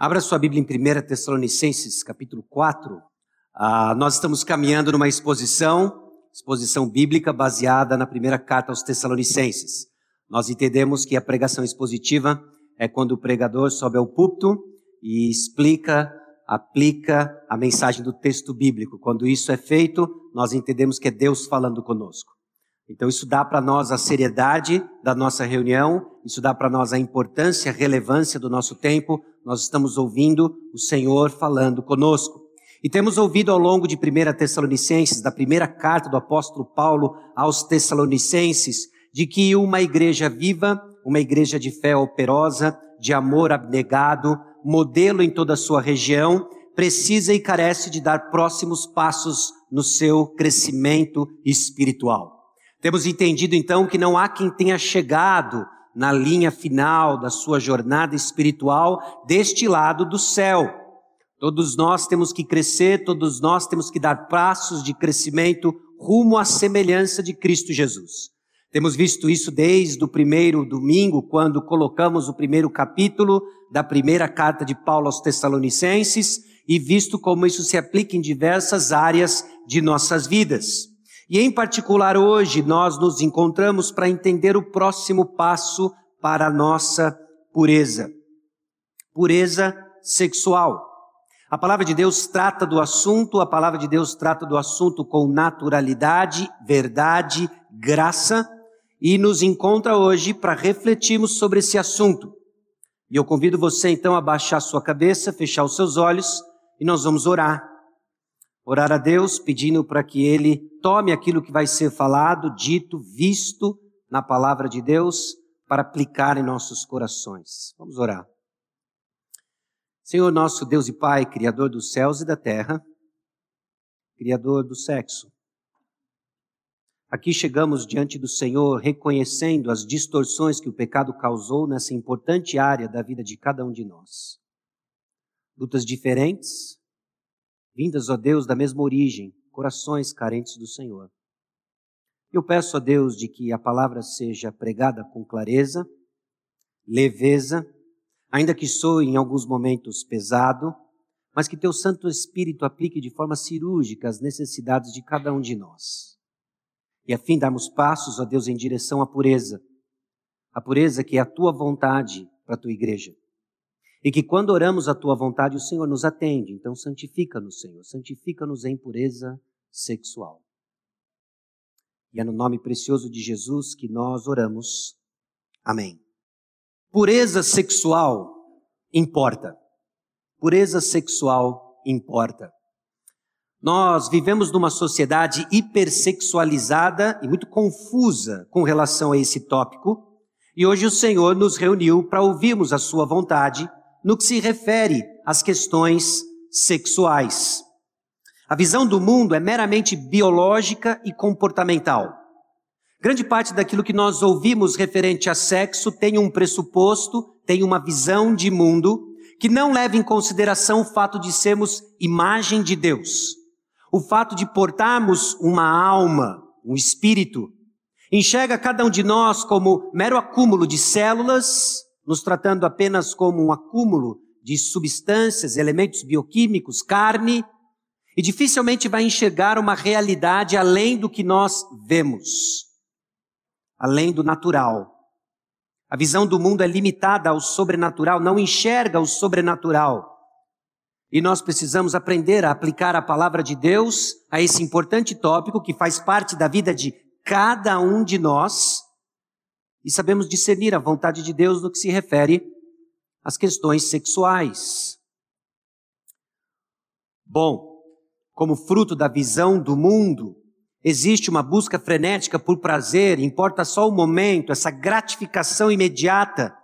Abra sua Bíblia em 1 Tessalonicenses, capítulo 4. Ah, nós estamos caminhando numa exposição, exposição bíblica baseada na primeira carta aos Tessalonicenses. Nós entendemos que a pregação expositiva é quando o pregador sobe ao púlpito e explica, aplica a mensagem do texto bíblico. Quando isso é feito, nós entendemos que é Deus falando conosco. Então isso dá para nós a seriedade da nossa reunião, isso dá para nós a importância, a relevância do nosso tempo. Nós estamos ouvindo o Senhor falando conosco. E temos ouvido ao longo de 1 Tessalonicenses, da primeira carta do apóstolo Paulo aos Tessalonicenses, de que uma igreja viva, uma igreja de fé operosa, de amor abnegado, modelo em toda a sua região, precisa e carece de dar próximos passos no seu crescimento espiritual. Temos entendido então que não há quem tenha chegado na linha final da sua jornada espiritual deste lado do céu. Todos nós temos que crescer, todos nós temos que dar passos de crescimento rumo à semelhança de Cristo Jesus. Temos visto isso desde o primeiro domingo, quando colocamos o primeiro capítulo da primeira carta de Paulo aos Tessalonicenses, e visto como isso se aplica em diversas áreas de nossas vidas. E em particular hoje nós nos encontramos para entender o próximo passo para a nossa pureza. Pureza sexual. A palavra de Deus trata do assunto, a palavra de Deus trata do assunto com naturalidade, verdade, graça, e nos encontra hoje para refletirmos sobre esse assunto. E eu convido você então a baixar sua cabeça, fechar os seus olhos e nós vamos orar orar a Deus pedindo para que Ele tome aquilo que vai ser falado, dito, visto na palavra de Deus para aplicar em nossos corações. Vamos orar. Senhor nosso Deus e Pai, Criador dos céus e da terra, Criador do sexo. Aqui chegamos diante do Senhor reconhecendo as distorções que o pecado causou nessa importante área da vida de cada um de nós. Lutas diferentes, vindas, ó Deus, da mesma origem, corações carentes do Senhor. Eu peço a Deus de que a palavra seja pregada com clareza, leveza, ainda que soe em alguns momentos pesado, mas que teu Santo Espírito aplique de forma cirúrgica as necessidades de cada um de nós. E a fim darmos passos, ó Deus, em direção à pureza, a pureza que é a tua vontade para a tua igreja. E que quando oramos a tua vontade, o Senhor nos atende. Então, santifica-nos, Senhor. Santifica-nos em pureza sexual. E é no nome precioso de Jesus que nós oramos. Amém. Pureza sexual importa. Pureza sexual importa. Nós vivemos numa sociedade hipersexualizada e muito confusa com relação a esse tópico. E hoje o Senhor nos reuniu para ouvirmos a Sua vontade no que se refere às questões sexuais. A visão do mundo é meramente biológica e comportamental. Grande parte daquilo que nós ouvimos referente a sexo tem um pressuposto, tem uma visão de mundo que não leva em consideração o fato de sermos imagem de Deus, o fato de portarmos uma alma, um espírito. Enxerga cada um de nós como mero acúmulo de células, nos tratando apenas como um acúmulo de substâncias, elementos bioquímicos, carne, e dificilmente vai enxergar uma realidade além do que nós vemos, além do natural. A visão do mundo é limitada ao sobrenatural, não enxerga o sobrenatural. E nós precisamos aprender a aplicar a palavra de Deus a esse importante tópico que faz parte da vida de cada um de nós e sabemos discernir a vontade de Deus no que se refere às questões sexuais. Bom, como fruto da visão do mundo, existe uma busca frenética por prazer, importa só o momento, essa gratificação imediata,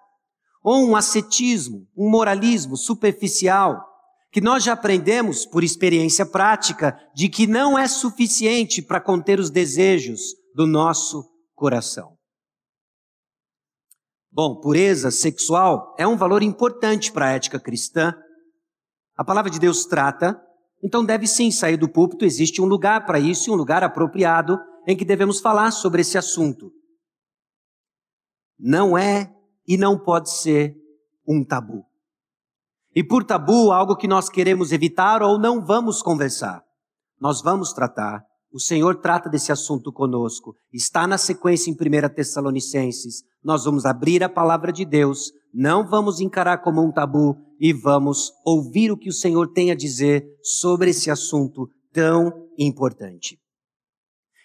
ou um ascetismo, um moralismo superficial, que nós já aprendemos por experiência prática de que não é suficiente para conter os desejos do nosso coração. Bom, pureza sexual é um valor importante para a ética cristã. A palavra de Deus trata, então deve sim sair do púlpito, existe um lugar para isso e um lugar apropriado em que devemos falar sobre esse assunto. Não é e não pode ser um tabu. E por tabu, algo que nós queremos evitar ou não vamos conversar. Nós vamos tratar. O Senhor trata desse assunto conosco. Está na sequência em 1 Tessalonicenses. Nós vamos abrir a palavra de Deus, não vamos encarar como um tabu e vamos ouvir o que o Senhor tem a dizer sobre esse assunto tão importante.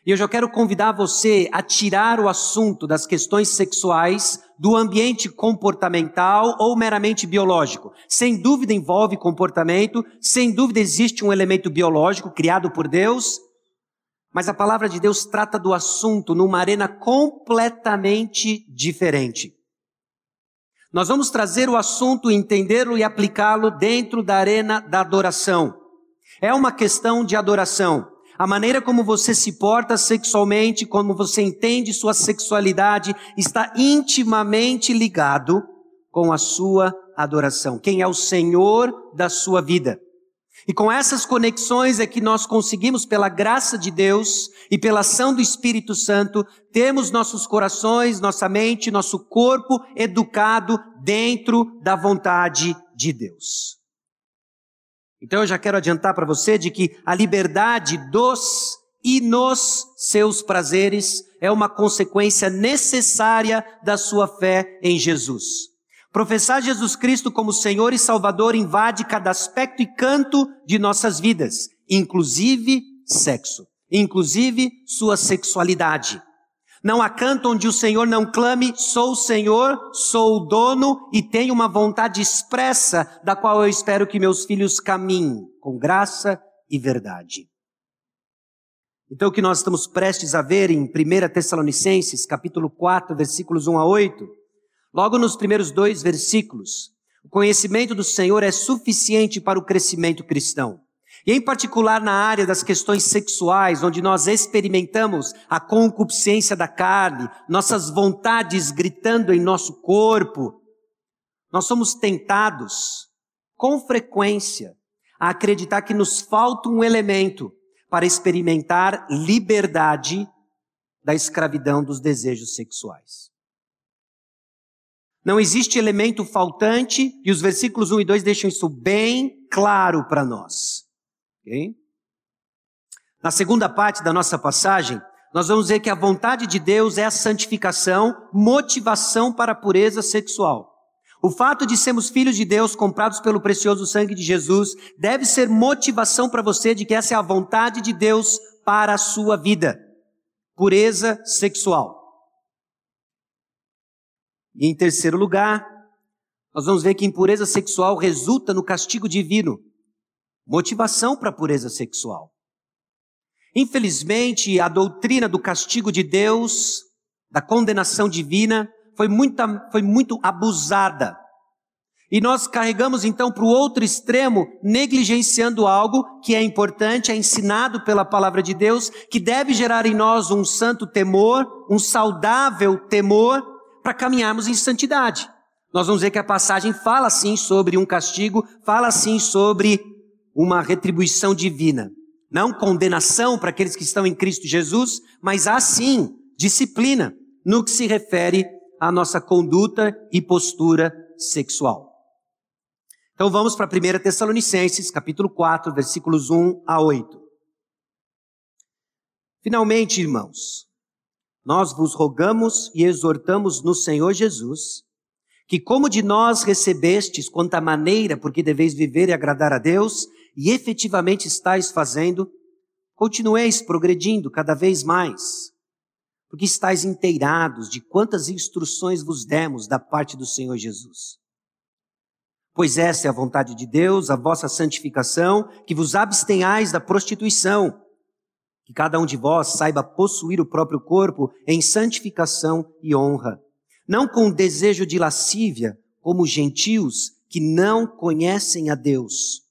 E eu já quero convidar você a tirar o assunto das questões sexuais do ambiente comportamental ou meramente biológico. Sem dúvida envolve comportamento, sem dúvida existe um elemento biológico criado por Deus, mas a palavra de Deus trata do assunto numa arena completamente diferente. Nós vamos trazer o assunto, entendê-lo e aplicá-lo dentro da arena da adoração. É uma questão de adoração. A maneira como você se porta sexualmente, como você entende sua sexualidade, está intimamente ligado com a sua adoração. Quem é o Senhor da sua vida? E com essas conexões é que nós conseguimos, pela graça de Deus e pela ação do Espírito Santo, temos nossos corações, nossa mente, nosso corpo educado dentro da vontade de Deus. Então eu já quero adiantar para você de que a liberdade dos e nos seus prazeres é uma consequência necessária da sua fé em Jesus. Professar Jesus Cristo como Senhor e Salvador invade cada aspecto e canto de nossas vidas, inclusive sexo, inclusive sua sexualidade. Não há canto onde o Senhor não clame, sou o Senhor, sou o dono e tenho uma vontade expressa da qual eu espero que meus filhos caminhem com graça e verdade. Então o que nós estamos prestes a ver em 1 Tessalonicenses, capítulo 4, versículos 1 a 8, logo nos primeiros dois versículos, o conhecimento do Senhor é suficiente para o crescimento cristão. E em particular na área das questões sexuais, onde nós experimentamos a concupiscência da carne, nossas vontades gritando em nosso corpo, nós somos tentados, com frequência, a acreditar que nos falta um elemento para experimentar liberdade da escravidão dos desejos sexuais. Não existe elemento faltante, e os versículos 1 e 2 deixam isso bem claro para nós. Okay? Na segunda parte da nossa passagem, nós vamos ver que a vontade de Deus é a santificação, motivação para a pureza sexual. O fato de sermos filhos de Deus comprados pelo precioso sangue de Jesus deve ser motivação para você de que essa é a vontade de Deus para a sua vida. Pureza sexual. E em terceiro lugar, nós vamos ver que impureza sexual resulta no castigo divino motivação para a pureza sexual. Infelizmente, a doutrina do castigo de Deus, da condenação divina, foi, muita, foi muito abusada. E nós carregamos então para o outro extremo, negligenciando algo que é importante, é ensinado pela palavra de Deus, que deve gerar em nós um santo temor, um saudável temor, para caminharmos em santidade. Nós vamos ver que a passagem fala sim sobre um castigo, fala sim sobre uma retribuição divina. Não condenação para aqueles que estão em Cristo Jesus, mas há sim disciplina no que se refere à nossa conduta e postura sexual. Então vamos para 1 Tessalonicenses, capítulo 4, versículos 1 a 8. Finalmente, irmãos, nós vos rogamos e exortamos no Senhor Jesus, que como de nós recebestes quanto à maneira por que deveis viver e agradar a Deus, e efetivamente estáis fazendo, continueis progredindo cada vez mais, porque estáis inteirados de quantas instruções vos demos da parte do Senhor Jesus. Pois essa é a vontade de Deus, a vossa santificação, que vos abstenhais da prostituição, que cada um de vós saiba possuir o próprio corpo em santificação e honra, não com desejo de lascívia, como gentios que não conhecem a Deus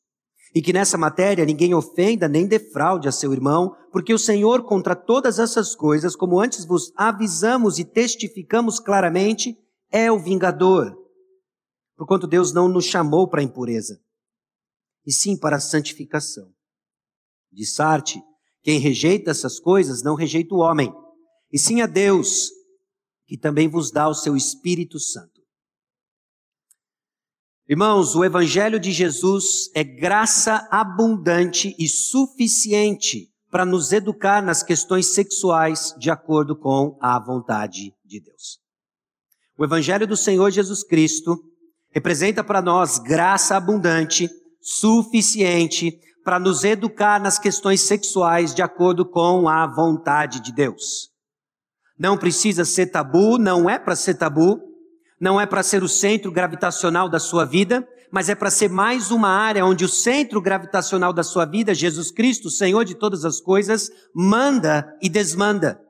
e que nessa matéria ninguém ofenda nem defraude a seu irmão, porque o Senhor, contra todas essas coisas, como antes vos avisamos e testificamos claramente, é o vingador. Porquanto Deus não nos chamou para a impureza, e sim para a santificação. De Sarte, quem rejeita essas coisas não rejeita o homem, e sim a Deus, que também vos dá o seu Espírito Santo. Irmãos, o Evangelho de Jesus é graça abundante e suficiente para nos educar nas questões sexuais de acordo com a vontade de Deus. O Evangelho do Senhor Jesus Cristo representa para nós graça abundante, suficiente para nos educar nas questões sexuais de acordo com a vontade de Deus. Não precisa ser tabu, não é para ser tabu, não é para ser o centro gravitacional da sua vida, mas é para ser mais uma área onde o centro gravitacional da sua vida, Jesus Cristo, Senhor de todas as coisas, manda e desmanda.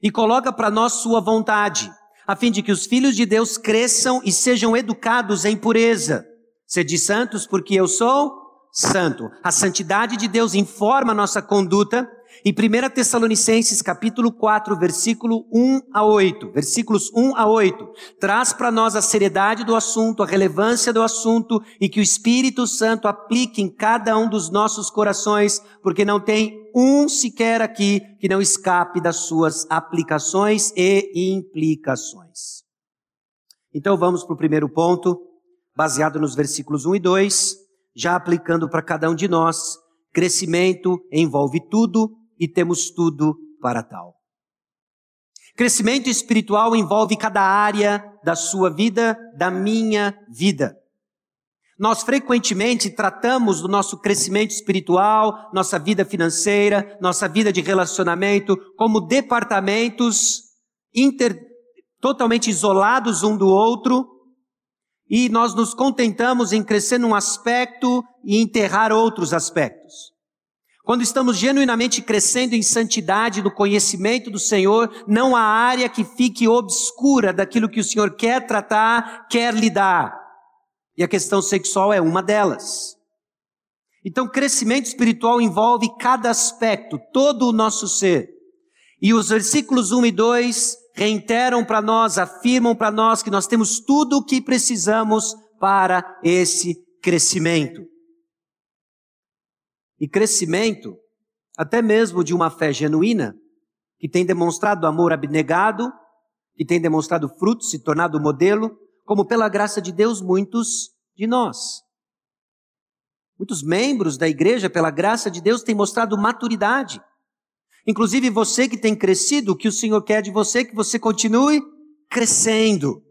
E coloca para nós sua vontade, a fim de que os filhos de Deus cresçam e sejam educados em pureza. Sede santos, porque eu sou santo. A santidade de Deus informa a nossa conduta em 1 Tessalonicenses capítulo 4, versículo 1 a 8, versículos 1 a 8, traz para nós a seriedade do assunto, a relevância do assunto e que o Espírito Santo aplique em cada um dos nossos corações, porque não tem um sequer aqui que não escape das suas aplicações e implicações. Então vamos para o primeiro ponto, baseado nos versículos 1 e 2, já aplicando para cada um de nós. Crescimento envolve tudo, e temos tudo para tal. Crescimento espiritual envolve cada área da sua vida, da minha vida. Nós frequentemente tratamos do nosso crescimento espiritual, nossa vida financeira, nossa vida de relacionamento como departamentos inter, totalmente isolados um do outro, e nós nos contentamos em crescer num aspecto e enterrar outros aspectos. Quando estamos genuinamente crescendo em santidade no conhecimento do Senhor, não há área que fique obscura daquilo que o Senhor quer tratar, quer lidar. E a questão sexual é uma delas. Então, crescimento espiritual envolve cada aspecto, todo o nosso ser. E os versículos 1 e 2 reiteram para nós, afirmam para nós que nós temos tudo o que precisamos para esse crescimento e crescimento, até mesmo de uma fé genuína, que tem demonstrado amor abnegado, que tem demonstrado frutos, se tornado modelo, como pela graça de Deus, muitos de nós. Muitos membros da igreja, pela graça de Deus, têm mostrado maturidade. Inclusive você que tem crescido, o que o Senhor quer de você, que você continue crescendo.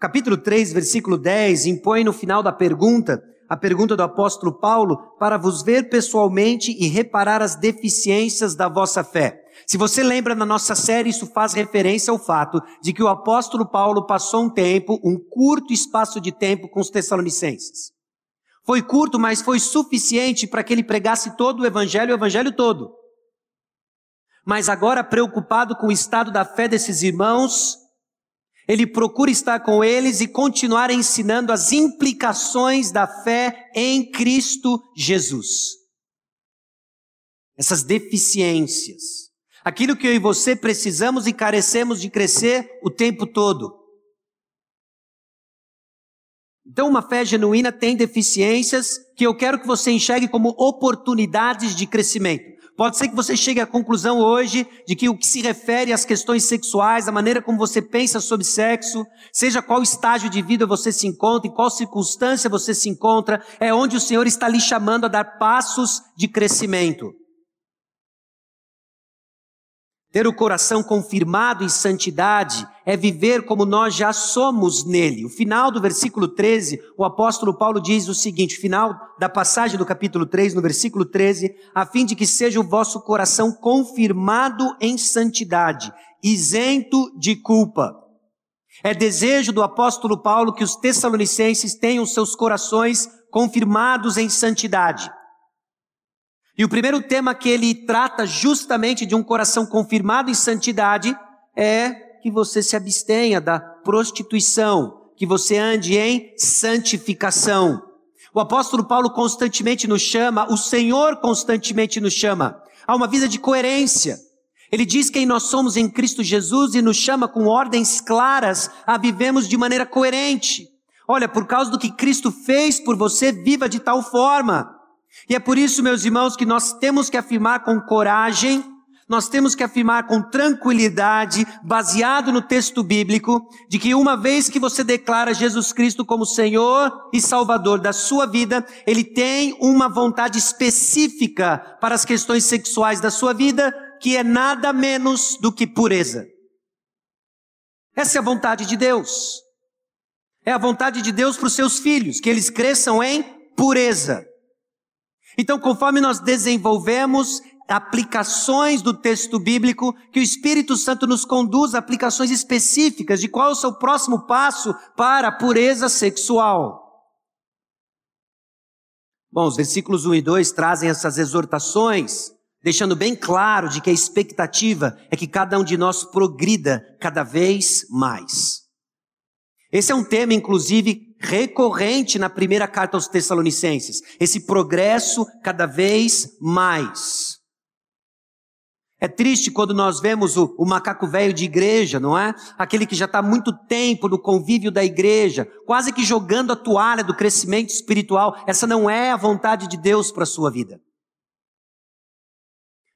Capítulo 3, versículo 10, impõe no final da pergunta a pergunta do apóstolo Paulo para vos ver pessoalmente e reparar as deficiências da vossa fé. Se você lembra na nossa série, isso faz referência ao fato de que o apóstolo Paulo passou um tempo, um curto espaço de tempo com os tessalonicenses. Foi curto, mas foi suficiente para que ele pregasse todo o evangelho, o evangelho todo. Mas agora preocupado com o estado da fé desses irmãos, ele procura estar com eles e continuar ensinando as implicações da fé em Cristo Jesus. Essas deficiências. Aquilo que eu e você precisamos e carecemos de crescer o tempo todo. Então, uma fé genuína tem deficiências que eu quero que você enxergue como oportunidades de crescimento. Pode ser que você chegue à conclusão hoje de que o que se refere às questões sexuais, a maneira como você pensa sobre sexo, seja qual estágio de vida você se encontra, em qual circunstância você se encontra, é onde o Senhor está lhe chamando a dar passos de crescimento. Ter o coração confirmado em santidade é viver como nós já somos nele. O final do versículo 13, o apóstolo Paulo diz o seguinte, final da passagem do capítulo 3, no versículo 13, a fim de que seja o vosso coração confirmado em santidade, isento de culpa. É desejo do apóstolo Paulo que os tessalonicenses tenham seus corações confirmados em santidade. E o primeiro tema que ele trata justamente de um coração confirmado em santidade é que você se abstenha da prostituição, que você ande em santificação. O apóstolo Paulo constantemente nos chama, o Senhor constantemente nos chama a uma vida de coerência. Ele diz quem nós somos em Cristo Jesus e nos chama com ordens claras a vivemos de maneira coerente. Olha, por causa do que Cristo fez por você, viva de tal forma. E é por isso, meus irmãos, que nós temos que afirmar com coragem, nós temos que afirmar com tranquilidade, baseado no texto bíblico, de que uma vez que você declara Jesus Cristo como Senhor e Salvador da sua vida, Ele tem uma vontade específica para as questões sexuais da sua vida, que é nada menos do que pureza. Essa é a vontade de Deus. É a vontade de Deus para os seus filhos, que eles cresçam em pureza. Então, conforme nós desenvolvemos aplicações do texto bíblico, que o Espírito Santo nos conduz a aplicações específicas de qual é o seu próximo passo para a pureza sexual. Bom, os versículos 1 e 2 trazem essas exortações, deixando bem claro de que a expectativa é que cada um de nós progrida cada vez mais. Esse é um tema, inclusive, recorrente na primeira carta aos Tessalonicenses. Esse progresso cada vez mais. É triste quando nós vemos o, o macaco velho de igreja, não é? Aquele que já está muito tempo no convívio da igreja, quase que jogando a toalha do crescimento espiritual. Essa não é a vontade de Deus para a sua vida.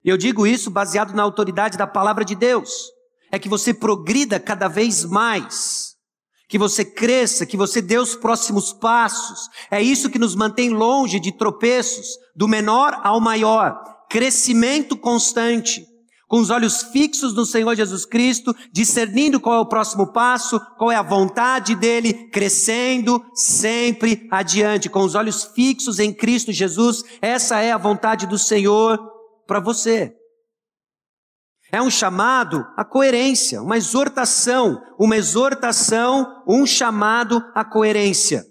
E eu digo isso baseado na autoridade da palavra de Deus. É que você progrida cada vez mais. Que você cresça, que você dê os próximos passos. É isso que nos mantém longe de tropeços, do menor ao maior. Crescimento constante com os olhos fixos no Senhor Jesus Cristo, discernindo qual é o próximo passo, qual é a vontade dele, crescendo sempre adiante, com os olhos fixos em Cristo Jesus. Essa é a vontade do Senhor para você. É um chamado à coerência, uma exortação, uma exortação, um chamado à coerência.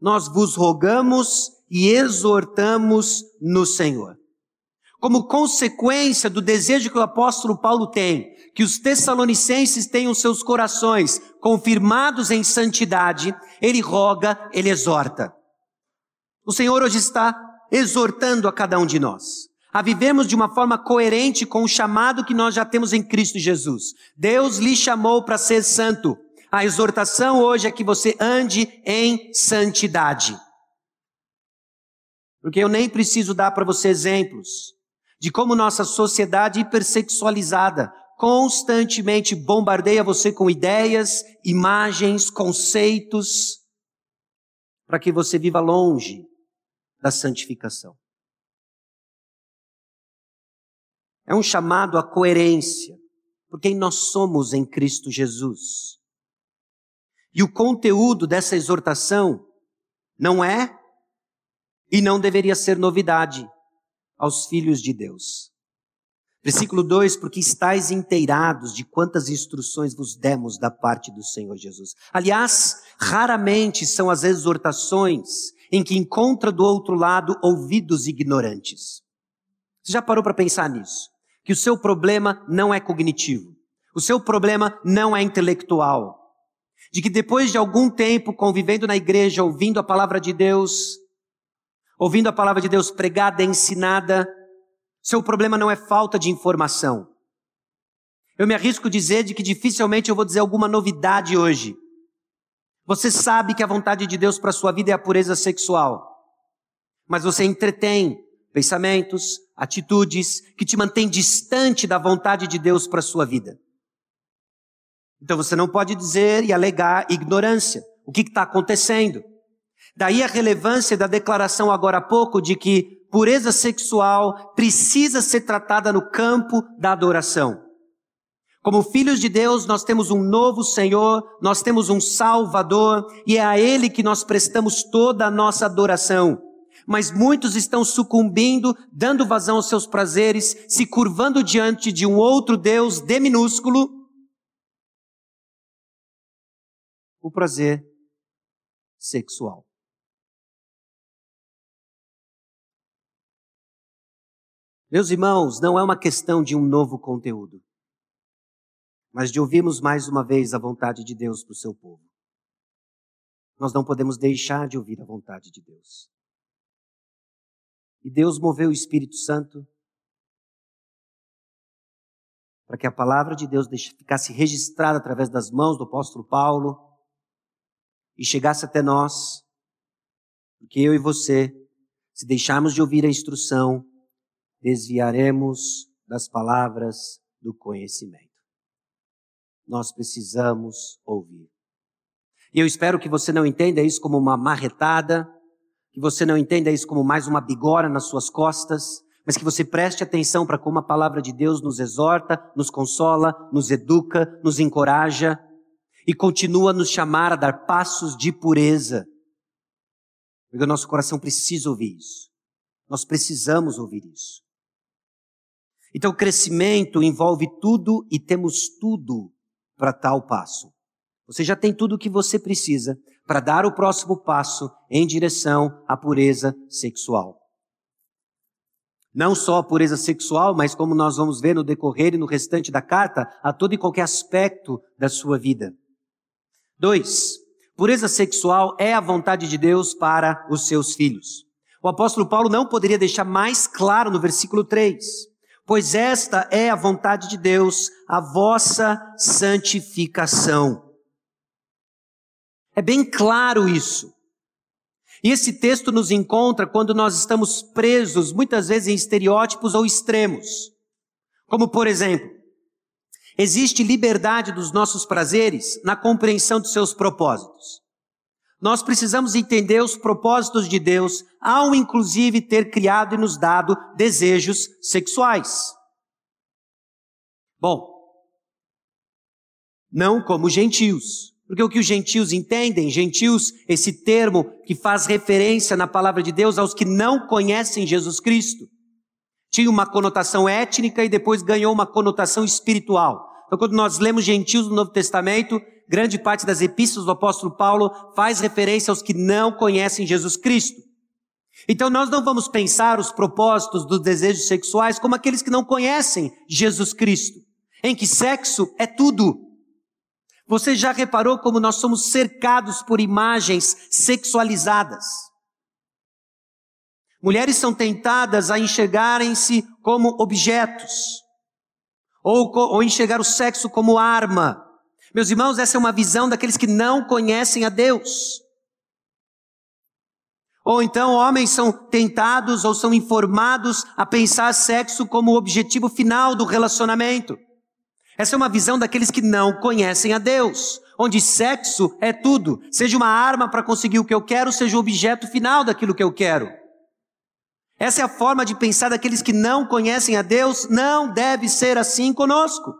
Nós vos rogamos e exortamos no Senhor como consequência do desejo que o apóstolo Paulo tem, que os tessalonicenses tenham seus corações confirmados em santidade, ele roga, ele exorta. O Senhor hoje está exortando a cada um de nós a vivermos de uma forma coerente com o chamado que nós já temos em Cristo Jesus. Deus lhe chamou para ser santo. A exortação hoje é que você ande em santidade. Porque eu nem preciso dar para você exemplos de como nossa sociedade hipersexualizada constantemente bombardeia você com ideias, imagens, conceitos, para que você viva longe da santificação. É um chamado à coerência, por quem nós somos em Cristo Jesus. E o conteúdo dessa exortação não é e não deveria ser novidade aos filhos de Deus. Versículo 2: Porque estáis inteirados de quantas instruções vos demos da parte do Senhor Jesus. Aliás, raramente são as exortações em que encontra do outro lado ouvidos ignorantes. Você já parou para pensar nisso? Que o seu problema não é cognitivo, o seu problema não é intelectual. De que depois de algum tempo convivendo na igreja, ouvindo a palavra de Deus, ouvindo a palavra de Deus pregada, ensinada, seu problema não é falta de informação. Eu me arrisco a dizer de que dificilmente eu vou dizer alguma novidade hoje. Você sabe que a vontade de Deus para sua vida é a pureza sexual. Mas você entretém pensamentos, atitudes que te mantêm distante da vontade de Deus para a sua vida. Então você não pode dizer e alegar ignorância. O que está acontecendo? Daí a relevância da declaração agora há pouco de que pureza sexual precisa ser tratada no campo da adoração. Como filhos de Deus, nós temos um novo Senhor, nós temos um Salvador, e é a Ele que nós prestamos toda a nossa adoração. Mas muitos estão sucumbindo, dando vazão aos seus prazeres, se curvando diante de um outro Deus de minúsculo. O prazer sexual. Meus irmãos, não é uma questão de um novo conteúdo, mas de ouvirmos mais uma vez a vontade de Deus para o seu povo. Nós não podemos deixar de ouvir a vontade de Deus. E Deus moveu o Espírito Santo para que a palavra de Deus ficasse registrada através das mãos do apóstolo Paulo e chegasse até nós, porque eu e você, se deixarmos de ouvir a instrução, desviaremos das palavras do conhecimento. Nós precisamos ouvir. E eu espero que você não entenda isso como uma marretada, que você não entenda isso como mais uma bigora nas suas costas, mas que você preste atenção para como a palavra de Deus nos exorta, nos consola, nos educa, nos encoraja e continua a nos chamar a dar passos de pureza. Porque o nosso coração precisa ouvir isso. Nós precisamos ouvir isso. Então, o crescimento envolve tudo e temos tudo para tal passo. Você já tem tudo o que você precisa para dar o próximo passo em direção à pureza sexual. Não só a pureza sexual, mas como nós vamos ver no decorrer e no restante da carta, a todo e qualquer aspecto da sua vida. Dois, pureza sexual é a vontade de Deus para os seus filhos. O apóstolo Paulo não poderia deixar mais claro no versículo 3. Pois esta é a vontade de Deus, a vossa santificação. É bem claro isso. E esse texto nos encontra quando nós estamos presos, muitas vezes, em estereótipos ou extremos. Como, por exemplo, existe liberdade dos nossos prazeres na compreensão de seus propósitos. Nós precisamos entender os propósitos de Deus, ao inclusive ter criado e nos dado desejos sexuais. Bom, não como gentios. Porque o que os gentios entendem, gentios, esse termo que faz referência na palavra de Deus aos que não conhecem Jesus Cristo, tinha uma conotação étnica e depois ganhou uma conotação espiritual. Então, quando nós lemos gentios no Novo Testamento, grande parte das epístolas do apóstolo Paulo faz referência aos que não conhecem Jesus Cristo. Então, nós não vamos pensar os propósitos dos desejos sexuais como aqueles que não conhecem Jesus Cristo, em que sexo é tudo. Você já reparou como nós somos cercados por imagens sexualizadas? Mulheres são tentadas a enxergarem-se como objetos, ou, ou enxergar o sexo como arma. Meus irmãos, essa é uma visão daqueles que não conhecem a Deus. Ou então homens são tentados ou são informados a pensar sexo como o objetivo final do relacionamento. Essa é uma visão daqueles que não conhecem a Deus, onde sexo é tudo, seja uma arma para conseguir o que eu quero, seja o objeto final daquilo que eu quero. Essa é a forma de pensar daqueles que não conhecem a Deus, não deve ser assim conosco.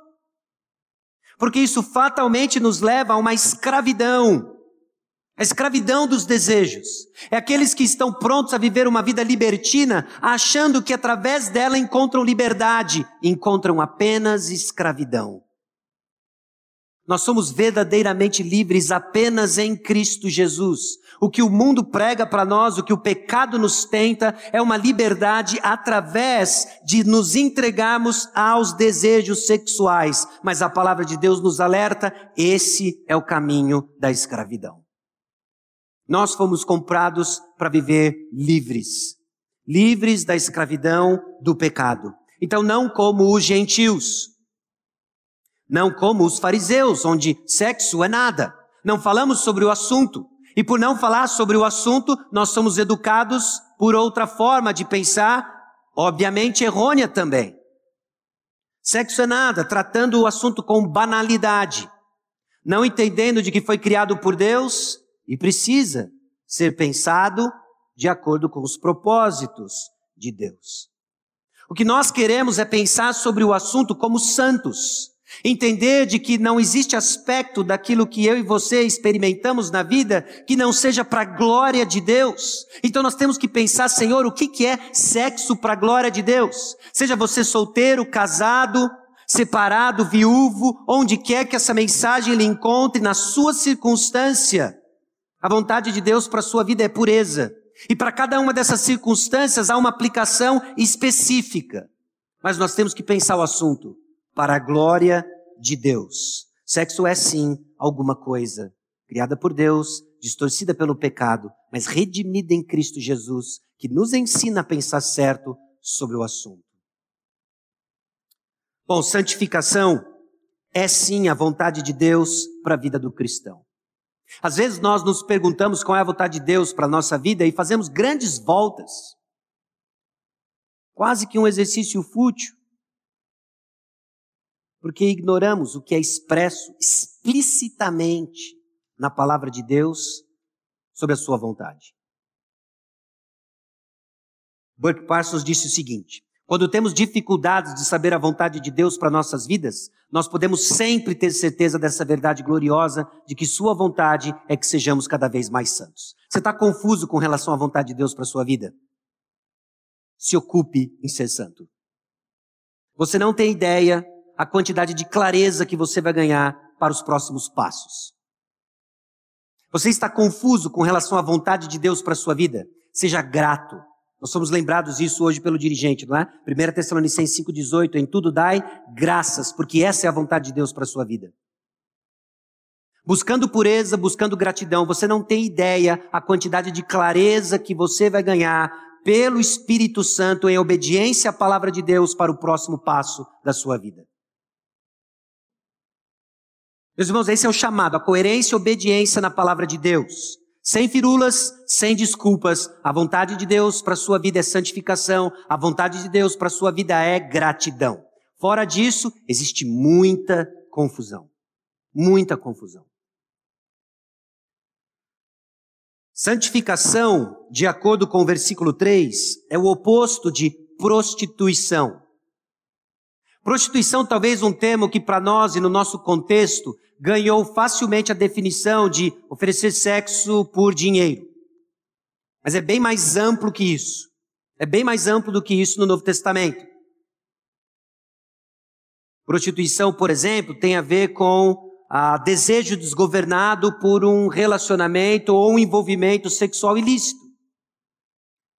Porque isso fatalmente nos leva a uma escravidão a escravidão dos desejos. É aqueles que estão prontos a viver uma vida libertina, achando que através dela encontram liberdade, encontram apenas escravidão. Nós somos verdadeiramente livres apenas em Cristo Jesus. O que o mundo prega para nós, o que o pecado nos tenta, é uma liberdade através de nos entregarmos aos desejos sexuais. Mas a palavra de Deus nos alerta: esse é o caminho da escravidão. Nós fomos comprados para viver livres, livres da escravidão do pecado. Então, não como os gentios, não como os fariseus, onde sexo é nada. Não falamos sobre o assunto. E por não falar sobre o assunto, nós somos educados por outra forma de pensar, obviamente errônea também. Sexo é nada, tratando o assunto com banalidade, não entendendo de que foi criado por Deus e precisa ser pensado de acordo com os propósitos de Deus. O que nós queremos é pensar sobre o assunto como santos, entender de que não existe aspecto daquilo que eu e você experimentamos na vida que não seja para a glória de Deus. Então nós temos que pensar, Senhor, o que, que é sexo para a glória de Deus? Seja você solteiro, casado, separado, viúvo, onde quer que essa mensagem lhe encontre na sua circunstância. A vontade de Deus para a sua vida é pureza. E para cada uma dessas circunstâncias há uma aplicação específica. Mas nós temos que pensar o assunto para a glória de Deus. Sexo é sim alguma coisa criada por Deus, distorcida pelo pecado, mas redimida em Cristo Jesus, que nos ensina a pensar certo sobre o assunto. Bom, santificação é sim a vontade de Deus para a vida do cristão. Às vezes nós nos perguntamos qual é a vontade de Deus para a nossa vida e fazemos grandes voltas. Quase que um exercício fútil. porque ignoramos o que é expresso explicitamente na palavra de Deus sobre a sua vontade. Burke Parsons disse o seguinte: quando temos dificuldades de saber a vontade de Deus para nossas vidas, nós podemos sempre ter certeza dessa verdade gloriosa de que Sua vontade é que sejamos cada vez mais santos. Você está confuso com relação à vontade de Deus para sua vida? Se ocupe em ser santo. Você não tem ideia a quantidade de clareza que você vai ganhar para os próximos passos. Você está confuso com relação à vontade de Deus para sua vida? Seja grato nós somos lembrados isso hoje pelo dirigente, não é? 1 Tessalonicenses 5,18, em tudo dai graças, porque essa é a vontade de Deus para a sua vida. Buscando pureza, buscando gratidão, você não tem ideia a quantidade de clareza que você vai ganhar pelo Espírito Santo em obediência à palavra de Deus para o próximo passo da sua vida. Meus irmãos, esse é o chamado, a coerência e obediência na palavra de Deus. Sem firulas, sem desculpas. A vontade de Deus para sua vida é santificação, a vontade de Deus para sua vida é gratidão. Fora disso, existe muita confusão. Muita confusão. Santificação, de acordo com o versículo 3, é o oposto de prostituição. Prostituição, talvez um termo que para nós e no nosso contexto ganhou facilmente a definição de oferecer sexo por dinheiro. Mas é bem mais amplo que isso. É bem mais amplo do que isso no Novo Testamento. Prostituição, por exemplo, tem a ver com a desejo desgovernado por um relacionamento ou um envolvimento sexual ilícito.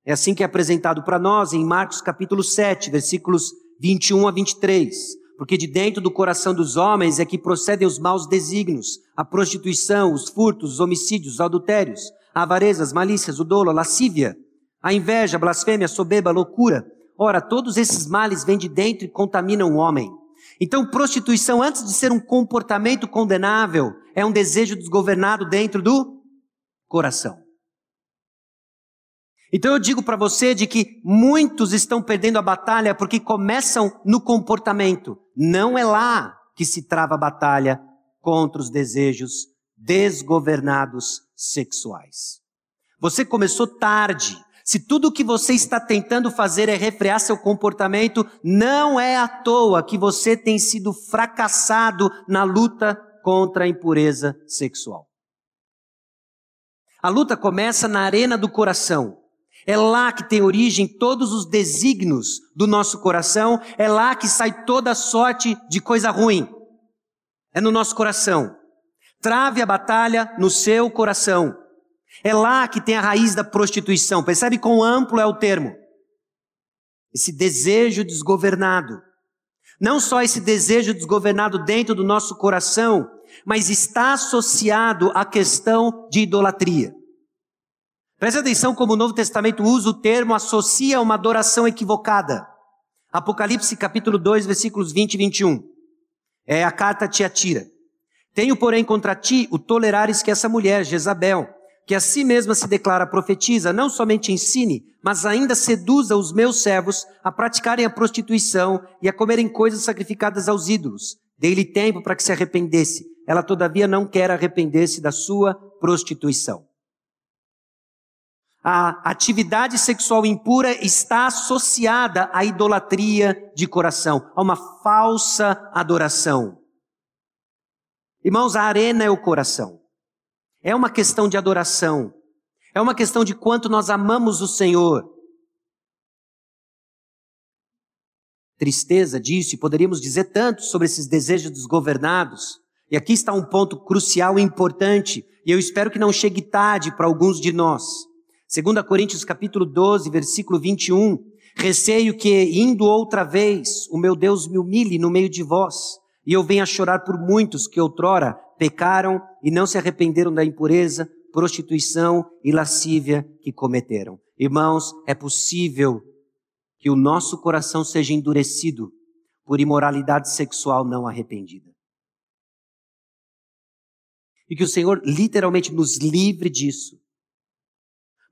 É assim que é apresentado para nós em Marcos capítulo 7, versículos 21 a 23. Porque de dentro do coração dos homens é que procedem os maus desígnios, a prostituição, os furtos, os homicídios, os adultérios, a avareza, as malícias, o dolo, a lascívia, a inveja, a blasfêmia, a soberba, a loucura. Ora, todos esses males vêm de dentro e contaminam o homem. Então, prostituição, antes de ser um comportamento condenável, é um desejo desgovernado dentro do coração. Então eu digo para você de que muitos estão perdendo a batalha porque começam no comportamento. Não é lá que se trava a batalha contra os desejos desgovernados sexuais. Você começou tarde. Se tudo o que você está tentando fazer é refrear seu comportamento, não é à toa que você tem sido fracassado na luta contra a impureza sexual. A luta começa na arena do coração. É lá que tem origem todos os desígnios do nosso coração, é lá que sai toda sorte de coisa ruim. É no nosso coração. Trave a batalha no seu coração. É lá que tem a raiz da prostituição. Percebe quão amplo é o termo? Esse desejo desgovernado. Não só esse desejo desgovernado dentro do nosso coração, mas está associado à questão de idolatria. Preste atenção como o Novo Testamento usa o termo associa uma adoração equivocada. Apocalipse capítulo 2, versículos 20 e 21. É a carta a Tiatira. Tenho, porém, contra ti o tolerares que essa mulher, Jezabel, que a si mesma se declara profetiza, não somente ensine, mas ainda seduza os meus servos a praticarem a prostituição e a comerem coisas sacrificadas aos ídolos. Dei-lhe tempo para que se arrependesse. Ela, todavia, não quer arrepender-se da sua prostituição a atividade sexual impura está associada à idolatria de coração, a uma falsa adoração. Irmãos, a arena é o coração. É uma questão de adoração. É uma questão de quanto nós amamos o Senhor. Tristeza disso, e poderíamos dizer tanto sobre esses desejos desgovernados. E aqui está um ponto crucial e importante, e eu espero que não chegue tarde para alguns de nós. 2 Coríntios capítulo 12, versículo 21, receio que, indo outra vez, o meu Deus me humilhe no meio de vós, e eu venha chorar por muitos que outrora pecaram e não se arrependeram da impureza, prostituição e lascívia que cometeram. Irmãos, é possível que o nosso coração seja endurecido por imoralidade sexual não arrependida. E que o Senhor literalmente nos livre disso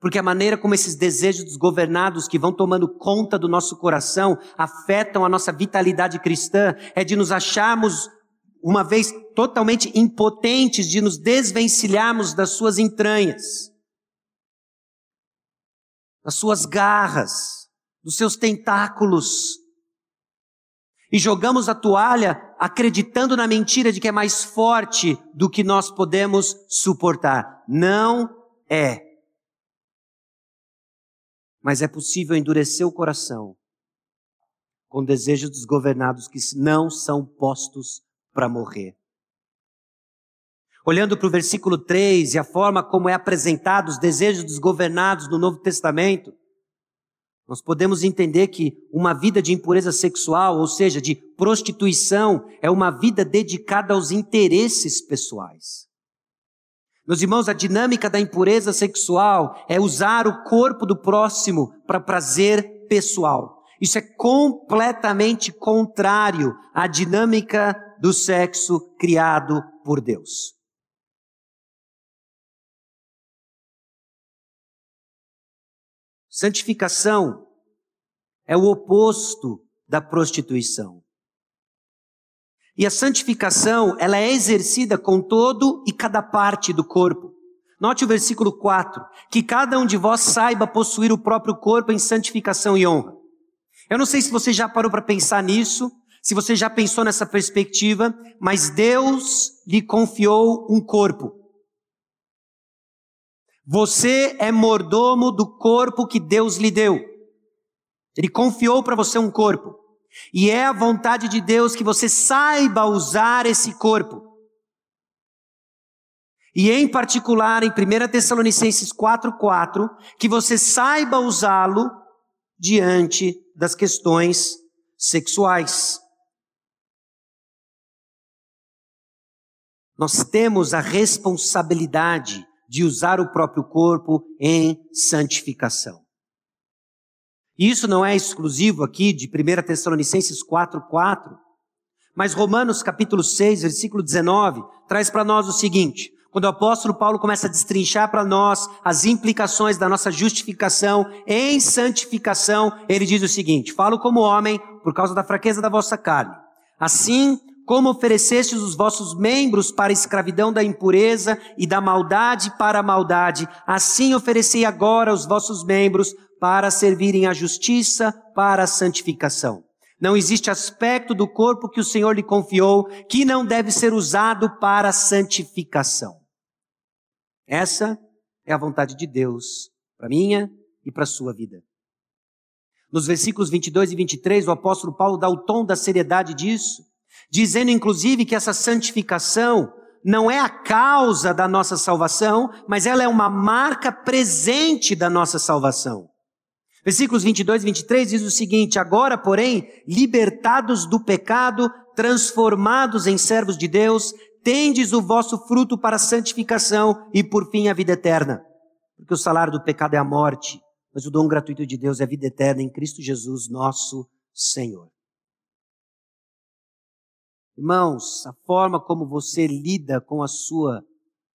Porque a maneira como esses desejos desgovernados que vão tomando conta do nosso coração afetam a nossa vitalidade cristã é de nos acharmos, uma vez totalmente impotentes, de nos desvencilharmos das suas entranhas, das suas garras, dos seus tentáculos. E jogamos a toalha acreditando na mentira de que é mais forte do que nós podemos suportar. Não é. Mas é possível endurecer o coração com desejos desgovernados que não são postos para morrer. Olhando para o versículo 3 e a forma como é apresentado os desejos desgovernados no Novo Testamento, nós podemos entender que uma vida de impureza sexual, ou seja, de prostituição, é uma vida dedicada aos interesses pessoais. Meus irmãos, a dinâmica da impureza sexual é usar o corpo do próximo para prazer pessoal. Isso é completamente contrário à dinâmica do sexo criado por Deus. Santificação é o oposto da prostituição. E a santificação, ela é exercida com todo e cada parte do corpo. Note o versículo 4, que cada um de vós saiba possuir o próprio corpo em santificação e honra. Eu não sei se você já parou para pensar nisso, se você já pensou nessa perspectiva, mas Deus lhe confiou um corpo. Você é mordomo do corpo que Deus lhe deu. Ele confiou para você um corpo. E é a vontade de Deus que você saiba usar esse corpo. E em particular em 1 Tessalonicenses 4:4, que você saiba usá-lo diante das questões sexuais. Nós temos a responsabilidade de usar o próprio corpo em santificação. E isso não é exclusivo aqui de 1 Tessalonicenses 4:4, mas Romanos capítulo 6, versículo 19, traz para nós o seguinte: quando o apóstolo Paulo começa a destrinchar para nós as implicações da nossa justificação em santificação, ele diz o seguinte: Falo como homem por causa da fraqueza da vossa carne. Assim, como oferecestes os vossos membros para a escravidão da impureza e da maldade para a maldade, assim oferecei agora os vossos membros para servirem à justiça, para a santificação. Não existe aspecto do corpo que o Senhor lhe confiou que não deve ser usado para santificação. Essa é a vontade de Deus para minha e para sua vida. Nos versículos 22 e 23, o apóstolo Paulo dá o tom da seriedade disso, dizendo inclusive que essa santificação não é a causa da nossa salvação, mas ela é uma marca presente da nossa salvação. Versículos 22 e 23 diz o seguinte: Agora, porém, libertados do pecado, transformados em servos de Deus, tendes o vosso fruto para a santificação e por fim a vida eterna. Porque o salário do pecado é a morte, mas o dom gratuito de Deus é a vida eterna em Cristo Jesus, nosso Senhor. Irmãos, a forma como você lida com a sua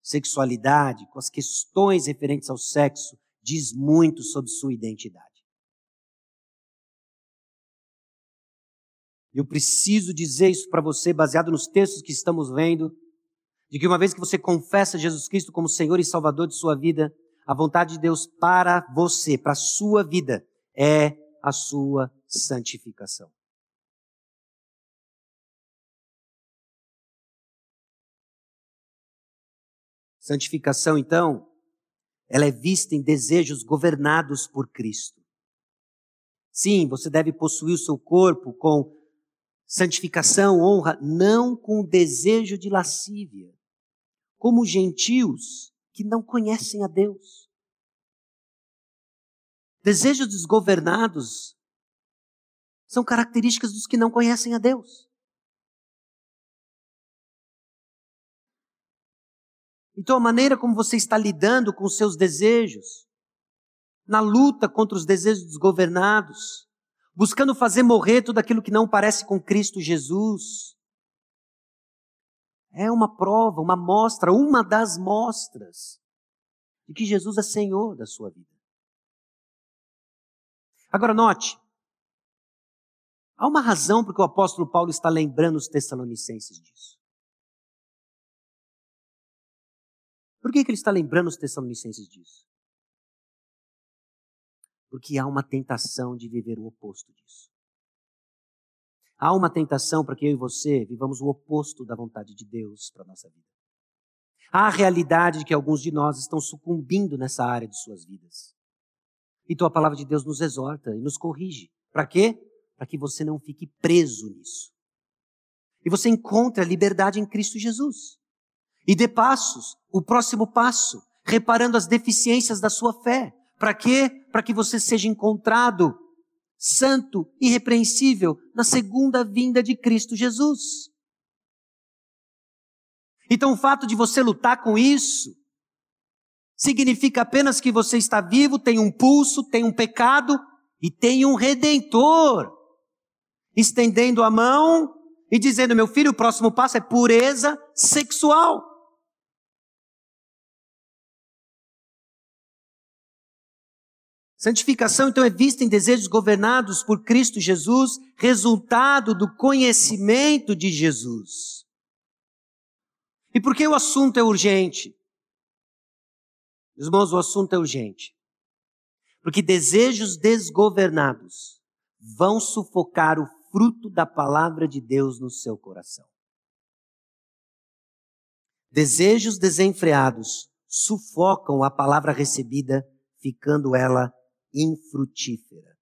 sexualidade, com as questões referentes ao sexo, diz muito sobre sua identidade. Eu preciso dizer isso para você, baseado nos textos que estamos vendo, de que uma vez que você confessa Jesus Cristo como Senhor e Salvador de sua vida, a vontade de Deus para você, para a sua vida, é a sua santificação. Santificação, então, ela é vista em desejos governados por Cristo. Sim, você deve possuir o seu corpo com santificação, honra, não com desejo de lascívia, como gentios que não conhecem a Deus. Desejos desgovernados são características dos que não conhecem a Deus. Então, a maneira como você está lidando com os seus desejos, na luta contra os desejos desgovernados, buscando fazer morrer tudo aquilo que não parece com Cristo Jesus. É uma prova, uma mostra, uma das mostras de que Jesus é Senhor da sua vida. Agora note, há uma razão porque o apóstolo Paulo está lembrando os tessalonicenses disso. Por que, que ele está lembrando os tessalonicenses disso? Porque há uma tentação de viver o oposto disso. Há uma tentação para que eu e você vivamos o oposto da vontade de Deus para a nossa vida. Há a realidade de que alguns de nós estão sucumbindo nessa área de suas vidas. Então a palavra de Deus nos exorta e nos corrige. Para quê? Para que você não fique preso nisso. E você encontre a liberdade em Cristo Jesus. E dê passos, o próximo passo, reparando as deficiências da sua fé. Para quê? Para que você seja encontrado santo, irrepreensível na segunda vinda de Cristo Jesus. Então o fato de você lutar com isso significa apenas que você está vivo, tem um pulso, tem um pecado e tem um redentor estendendo a mão e dizendo: "Meu filho, o próximo passo é pureza sexual". Santificação, então, é vista em desejos governados por Cristo Jesus, resultado do conhecimento de Jesus. E por que o assunto é urgente? Meus irmãos, o assunto é urgente. Porque desejos desgovernados vão sufocar o fruto da palavra de Deus no seu coração. Desejos desenfreados sufocam a palavra recebida, ficando ela infrutífera.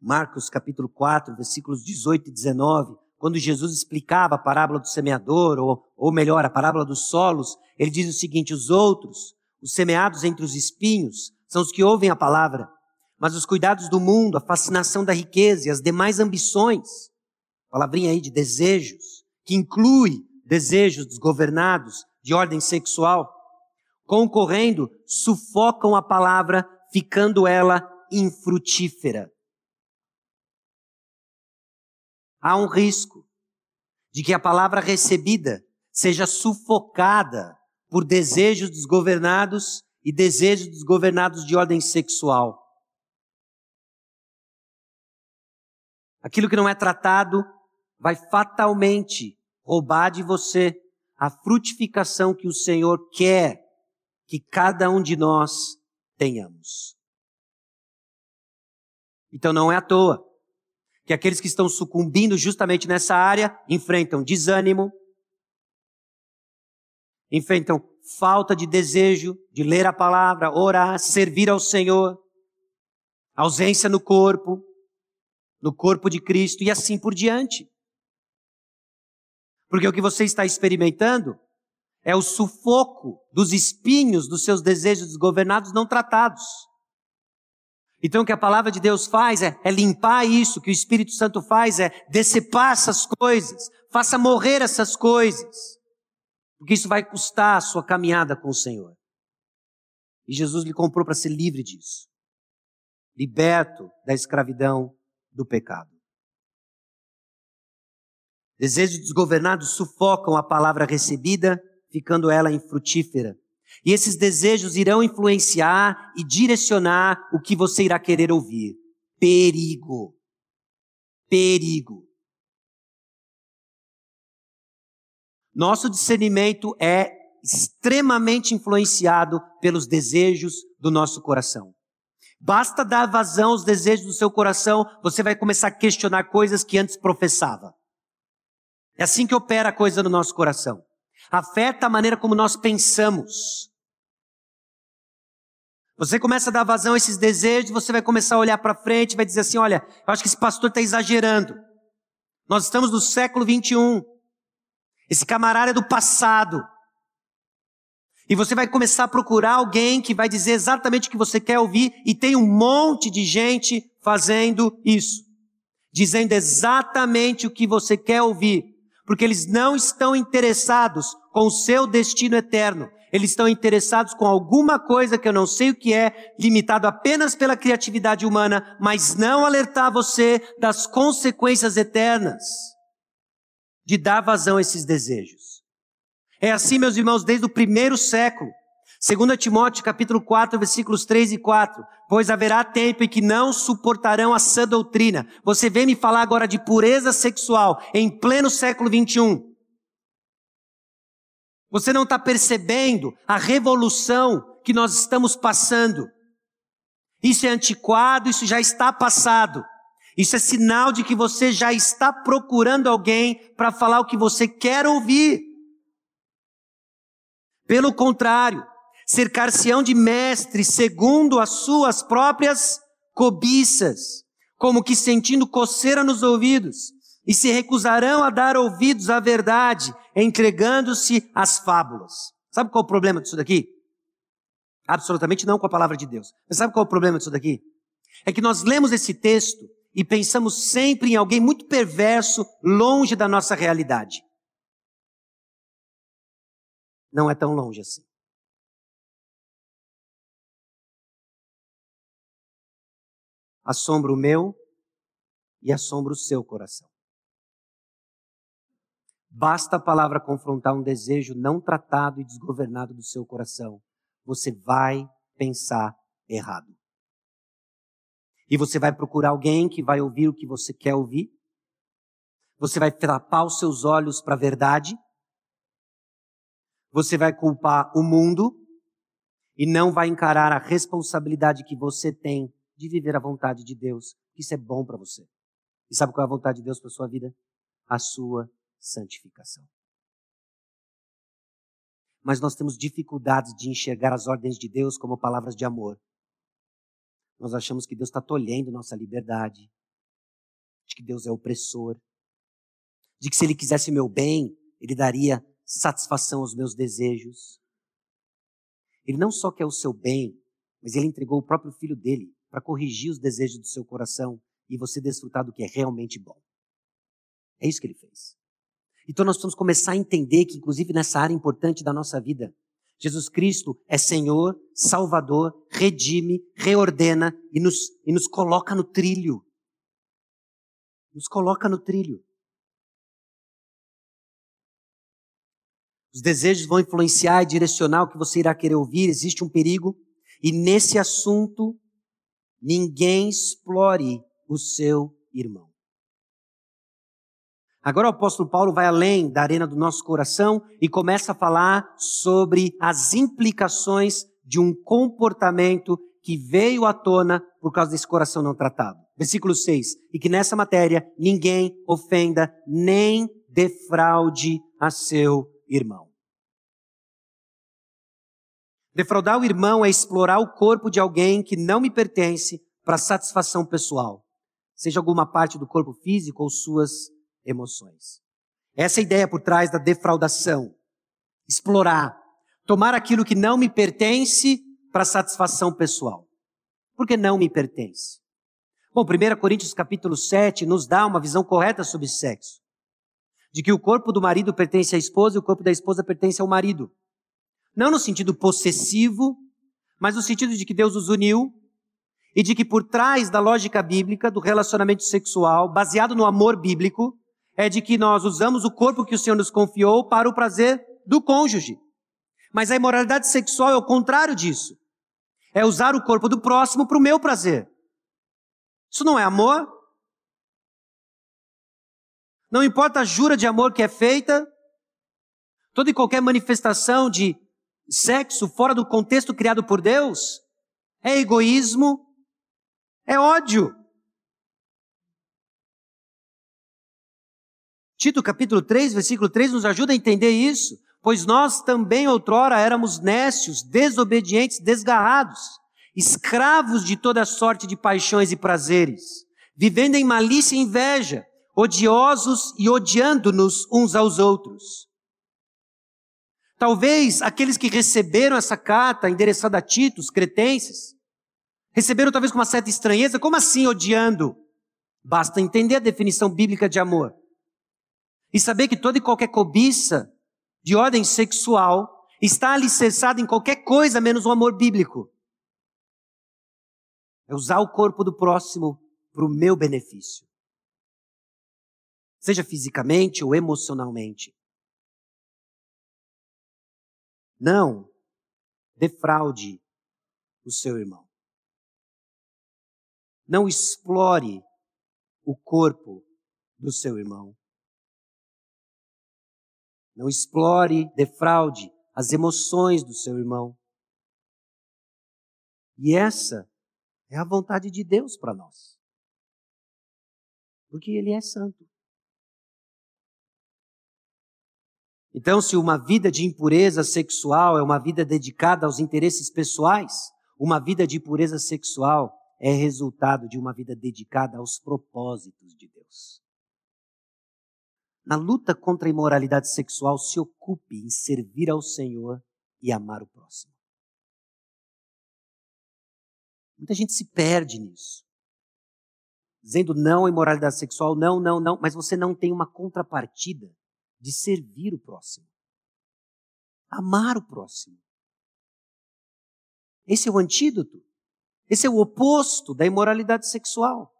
Marcos capítulo 4, versículos 18 e 19, quando Jesus explicava a parábola do semeador, ou, ou melhor, a parábola dos solos, ele diz o seguinte: os outros, os semeados entre os espinhos, são os que ouvem a palavra, mas os cuidados do mundo, a fascinação da riqueza e as demais ambições, palavrinha aí de desejos, que inclui desejos desgovernados de ordem sexual, concorrendo, sufocam a palavra, ficando ela infrutífera. Há um risco de que a palavra recebida seja sufocada por desejos desgovernados e desejos desgovernados de ordem sexual. Aquilo que não é tratado vai fatalmente roubar de você a frutificação que o Senhor quer que cada um de nós tenhamos. Então não é à toa que aqueles que estão sucumbindo justamente nessa área enfrentam desânimo, enfrentam falta de desejo de ler a palavra, orar, servir ao Senhor, ausência no corpo, no corpo de Cristo e assim por diante. Porque o que você está experimentando é o sufoco dos espinhos dos seus desejos desgovernados não tratados. Então o que a palavra de Deus faz é, é limpar isso, o que o Espírito Santo faz é decepar essas coisas, faça morrer essas coisas, porque isso vai custar a sua caminhada com o Senhor. E Jesus lhe comprou para ser livre disso, liberto da escravidão do pecado. Desejos desgovernados sufocam a palavra recebida ficando ela infrutífera. E esses desejos irão influenciar e direcionar o que você irá querer ouvir. Perigo. Perigo. Nosso discernimento é extremamente influenciado pelos desejos do nosso coração. Basta dar vazão aos desejos do seu coração, você vai começar a questionar coisas que antes professava. É assim que opera a coisa no nosso coração afeta a maneira como nós pensamos. Você começa a dar vazão a esses desejos, você vai começar a olhar para frente, vai dizer assim: olha, eu acho que esse pastor está exagerando. Nós estamos no século 21. Esse camarada é do passado. E você vai começar a procurar alguém que vai dizer exatamente o que você quer ouvir, e tem um monte de gente fazendo isso. Dizendo exatamente o que você quer ouvir porque eles não estão interessados com o seu destino eterno. Eles estão interessados com alguma coisa que eu não sei o que é, limitado apenas pela criatividade humana, mas não alertar você das consequências eternas de dar vazão a esses desejos. É assim, meus irmãos, desde o primeiro século. 2 Timóteo capítulo 4, versículos 3 e 4. Pois haverá tempo em que não suportarão a sã doutrina. Você vem me falar agora de pureza sexual em pleno século 21. Você não está percebendo a revolução que nós estamos passando. Isso é antiquado, isso já está passado. Isso é sinal de que você já está procurando alguém para falar o que você quer ouvir. Pelo contrário, cercar-se-ão de mestres segundo as suas próprias cobiças, como que sentindo coceira nos ouvidos, e se recusarão a dar ouvidos à verdade, entregando-se às fábulas. Sabe qual é o problema disso daqui? Absolutamente não com a palavra de Deus. Mas sabe qual é o problema disso daqui? É que nós lemos esse texto e pensamos sempre em alguém muito perverso, longe da nossa realidade. Não é tão longe assim. Assombra o meu e assombra o seu coração. Basta a palavra confrontar um desejo não tratado e desgovernado do seu coração, você vai pensar errado. E você vai procurar alguém que vai ouvir o que você quer ouvir. Você vai tapar os seus olhos para a verdade. Você vai culpar o mundo e não vai encarar a responsabilidade que você tem de viver a vontade de Deus. Isso é bom para você. E sabe qual é a vontade de Deus para sua vida? A sua santificação. Mas nós temos dificuldades de enxergar as ordens de Deus como palavras de amor. Nós achamos que Deus está tolhendo nossa liberdade, de que Deus é opressor, de que se Ele quisesse meu bem, Ele daria satisfação aos meus desejos. Ele não só quer o seu bem, mas Ele entregou o próprio Filho dele para corrigir os desejos do seu coração e você desfrutar do que é realmente bom. É isso que ele fez. Então nós precisamos começar a entender que, inclusive nessa área importante da nossa vida, Jesus Cristo é Senhor, Salvador, redime, reordena e nos, e nos coloca no trilho. Nos coloca no trilho. Os desejos vão influenciar e direcionar o que você irá querer ouvir, existe um perigo. E nesse assunto, ninguém explore o seu irmão. Agora o apóstolo Paulo vai além da arena do nosso coração e começa a falar sobre as implicações de um comportamento que veio à tona por causa desse coração não tratado. Versículo 6. E que nessa matéria ninguém ofenda nem defraude a seu irmão. Defraudar o irmão é explorar o corpo de alguém que não me pertence para satisfação pessoal, seja alguma parte do corpo físico ou suas emoções. Essa é a ideia por trás da defraudação. Explorar, tomar aquilo que não me pertence para satisfação pessoal. Porque não me pertence. Bom, 1 Coríntios capítulo 7 nos dá uma visão correta sobre sexo. De que o corpo do marido pertence à esposa e o corpo da esposa pertence ao marido. Não no sentido possessivo, mas no sentido de que Deus os uniu e de que por trás da lógica bíblica do relacionamento sexual, baseado no amor bíblico, é de que nós usamos o corpo que o Senhor nos confiou para o prazer do cônjuge. Mas a imoralidade sexual é o contrário disso. É usar o corpo do próximo para o meu prazer. Isso não é amor? Não importa a jura de amor que é feita, toda e qualquer manifestação de sexo fora do contexto criado por Deus é egoísmo, é ódio. Tito capítulo 3, versículo 3 nos ajuda a entender isso. Pois nós também outrora éramos nécios, desobedientes, desgarrados, escravos de toda sorte de paixões e prazeres, vivendo em malícia e inveja, odiosos e odiando-nos uns aos outros. Talvez aqueles que receberam essa carta endereçada a Tito, os cretenses, receberam talvez com uma certa estranheza, como assim odiando? Basta entender a definição bíblica de amor. E saber que toda e qualquer cobiça de ordem sexual está alicerçada em qualquer coisa menos o amor bíblico. É usar o corpo do próximo para o meu benefício. Seja fisicamente ou emocionalmente. Não. defraude o seu irmão. Não explore o corpo do seu irmão. Não explore, defraude as emoções do seu irmão. E essa é a vontade de Deus para nós. Porque Ele é santo. Então, se uma vida de impureza sexual é uma vida dedicada aos interesses pessoais, uma vida de pureza sexual é resultado de uma vida dedicada aos propósitos de Deus. Na luta contra a imoralidade sexual, se ocupe em servir ao Senhor e amar o próximo. Muita gente se perde nisso. Dizendo não à imoralidade sexual, não, não, não, mas você não tem uma contrapartida de servir o próximo. Amar o próximo. Esse é o antídoto. Esse é o oposto da imoralidade sexual.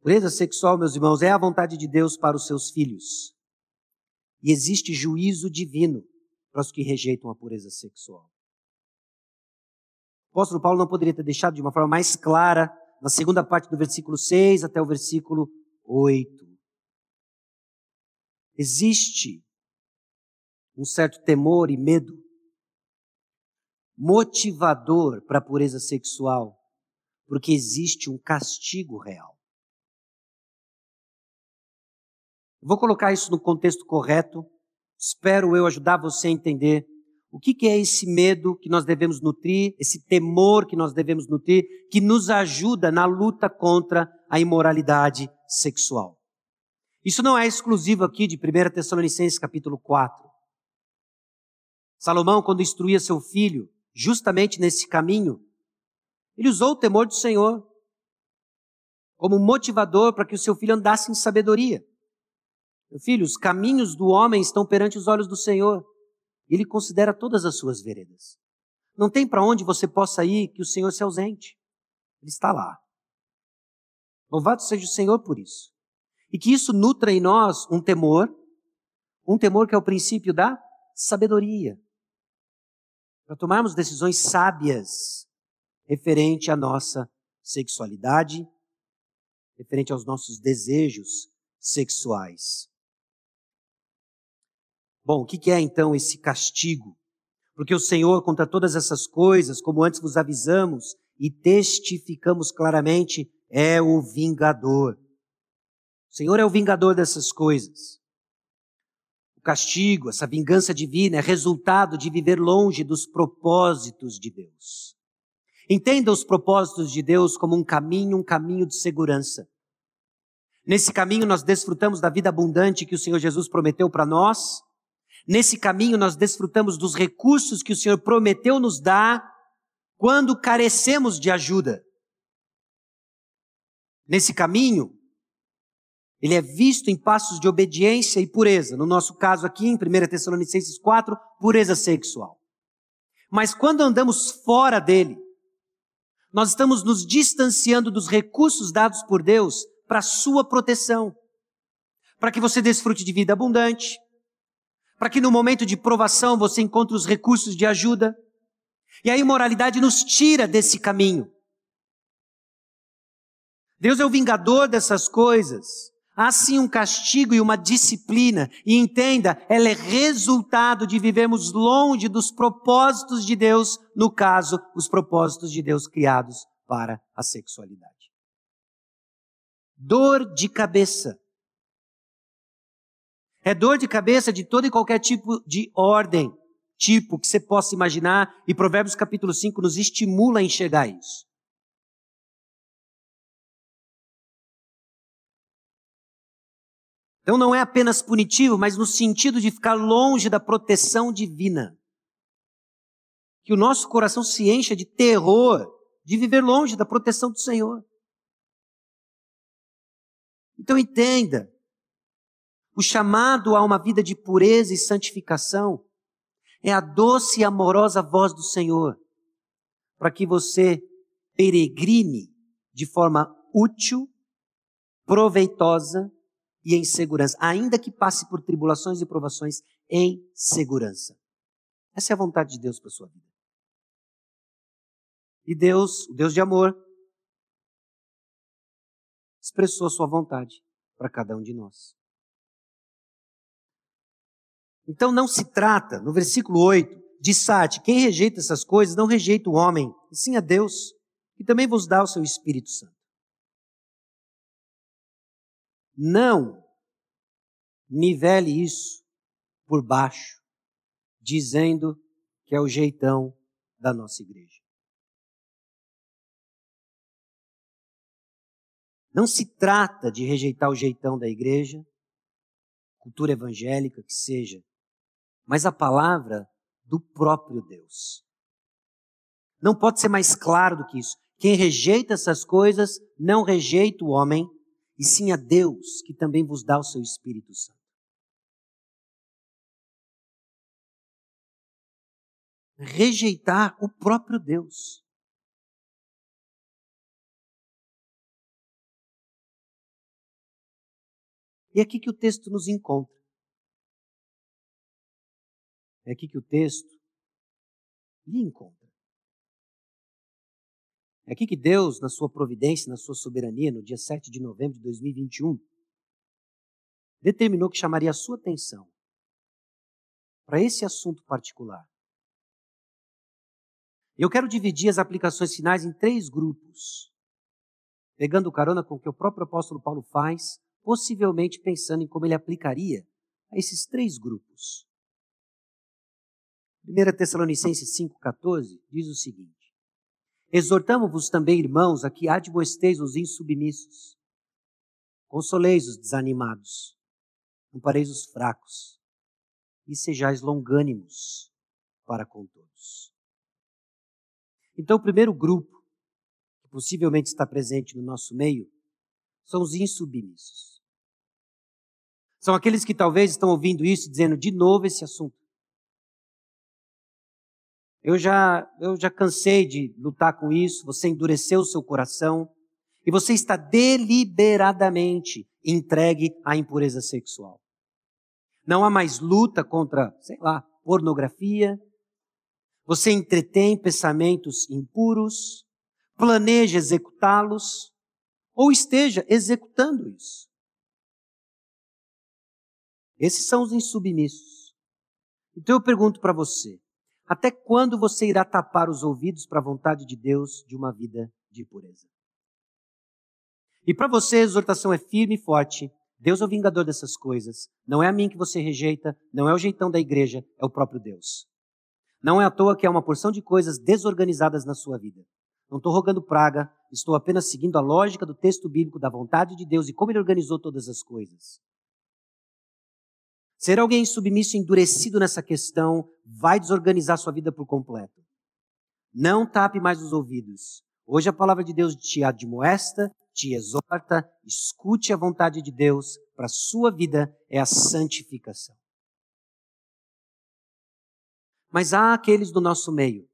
Pureza sexual, meus irmãos, é a vontade de Deus para os seus filhos. E existe juízo divino para os que rejeitam a pureza sexual. O apóstolo Paulo não poderia ter deixado de uma forma mais clara, na segunda parte do versículo 6 até o versículo 8. Existe um certo temor e medo motivador para a pureza sexual, porque existe um castigo real. vou colocar isso no contexto correto Espero eu ajudar você a entender o que, que é esse medo que nós devemos nutrir, esse temor que nós devemos nutrir, que nos ajuda na luta contra a imoralidade sexual. Isso não é exclusivo aqui de 1 Tessalonicenses capítulo 4. Salomão, quando instruía seu filho, justamente nesse caminho, ele usou o temor do Senhor como motivador para que o seu filho andasse em sabedoria. Meu filho, os caminhos do homem estão perante os olhos do Senhor. Ele considera todas as suas veredas. Não tem para onde você possa ir que o Senhor se ausente. Ele está lá. Louvado seja o Senhor por isso. E que isso nutra em nós um temor, um temor que é o princípio da sabedoria. Para tomarmos decisões sábias referente à nossa sexualidade, referente aos nossos desejos sexuais. Bom, o que é então esse castigo? Porque o Senhor, contra todas essas coisas, como antes vos avisamos e testificamos claramente, é o vingador. O Senhor é o vingador dessas coisas. O castigo, essa vingança divina, é resultado de viver longe dos propósitos de Deus. Entenda os propósitos de Deus como um caminho, um caminho de segurança. Nesse caminho nós desfrutamos da vida abundante que o Senhor Jesus prometeu para nós, Nesse caminho, nós desfrutamos dos recursos que o Senhor prometeu nos dar quando carecemos de ajuda. Nesse caminho, ele é visto em passos de obediência e pureza. No nosso caso aqui, em 1 Tessalonicenses 4, pureza sexual. Mas quando andamos fora dele, nós estamos nos distanciando dos recursos dados por Deus para sua proteção. Para que você desfrute de vida abundante, para que no momento de provação você encontre os recursos de ajuda. E a imoralidade nos tira desse caminho. Deus é o vingador dessas coisas. Há sim um castigo e uma disciplina. E entenda, ela é resultado de vivermos longe dos propósitos de Deus, no caso, os propósitos de Deus criados para a sexualidade. Dor de cabeça é dor de cabeça de todo e qualquer tipo de ordem, tipo que você possa imaginar, e Provérbios capítulo 5 nos estimula a enxergar isso. Então não é apenas punitivo, mas no sentido de ficar longe da proteção divina. Que o nosso coração se encha de terror de viver longe da proteção do Senhor. Então entenda, o chamado a uma vida de pureza e santificação é a doce e amorosa voz do Senhor, para que você peregrine de forma útil, proveitosa e em segurança. Ainda que passe por tribulações e provações, em segurança. Essa é a vontade de Deus para sua vida. E Deus, o Deus de amor, expressou a sua vontade para cada um de nós. Então não se trata, no versículo 8, de Sate, quem rejeita essas coisas não rejeita o homem, e sim a Deus, que também vos dá o seu Espírito Santo. Não nivele isso por baixo, dizendo que é o jeitão da nossa igreja. Não se trata de rejeitar o jeitão da igreja, cultura evangélica que seja, mas a palavra do próprio Deus. Não pode ser mais claro do que isso. Quem rejeita essas coisas não rejeita o homem, e sim a Deus, que também vos dá o seu Espírito Santo. Rejeitar o próprio Deus. E é aqui que o texto nos encontra. É aqui que o texto lhe encontra. É aqui que Deus, na sua providência, na sua soberania, no dia 7 de novembro de 2021, determinou que chamaria a sua atenção para esse assunto particular. Eu quero dividir as aplicações finais em três grupos, pegando carona com o que o próprio apóstolo Paulo faz possivelmente pensando em como ele aplicaria a esses três grupos. 1 Tessalonicenses 5,14 diz o seguinte: Exortamo-vos também, irmãos, a que admoesteis os insubmissos, consoleis os desanimados, ampareis os fracos, e sejais longânimos para com todos. Então, o primeiro grupo, que possivelmente está presente no nosso meio, são os insubmissos. São aqueles que talvez estão ouvindo isso dizendo de novo esse assunto. Eu já, eu já cansei de lutar com isso, você endureceu o seu coração e você está deliberadamente entregue à impureza sexual. Não há mais luta contra, sei lá, pornografia. Você entretém pensamentos impuros, planeja executá-los, ou esteja executando isso. Esses são os insubmissos. Então eu pergunto para você: até quando você irá tapar os ouvidos para a vontade de Deus de uma vida de pureza? E para você a exortação é firme e forte. Deus é o vingador dessas coisas. Não é a mim que você rejeita, não é o jeitão da igreja, é o próprio Deus. Não é à toa que há uma porção de coisas desorganizadas na sua vida. Não estou rogando praga, estou apenas seguindo a lógica do texto bíblico da vontade de Deus e como ele organizou todas as coisas. Ser alguém submisso e endurecido nessa questão vai desorganizar sua vida por completo. Não tape mais os ouvidos. Hoje a palavra de Deus te admoesta, te exorta, escute a vontade de Deus para a sua vida é a santificação. Mas há aqueles do nosso meio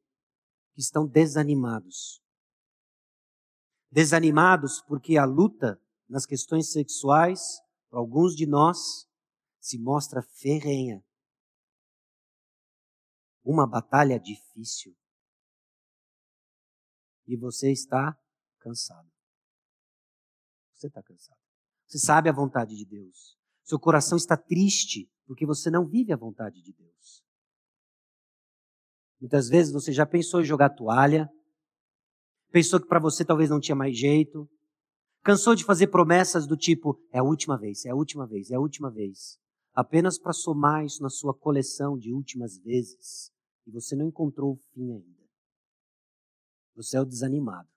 que estão desanimados. Desanimados porque a luta nas questões sexuais, para alguns de nós, se mostra ferrenha. Uma batalha difícil. E você está cansado. Você está cansado. Você sabe a vontade de Deus. Seu coração está triste porque você não vive a vontade de Deus. Muitas vezes você já pensou em jogar toalha, pensou que para você talvez não tinha mais jeito, cansou de fazer promessas do tipo: é a última vez, é a última vez, é a última vez apenas para somar isso na sua coleção de últimas vezes e você não encontrou o fim ainda. Você é o desanimado.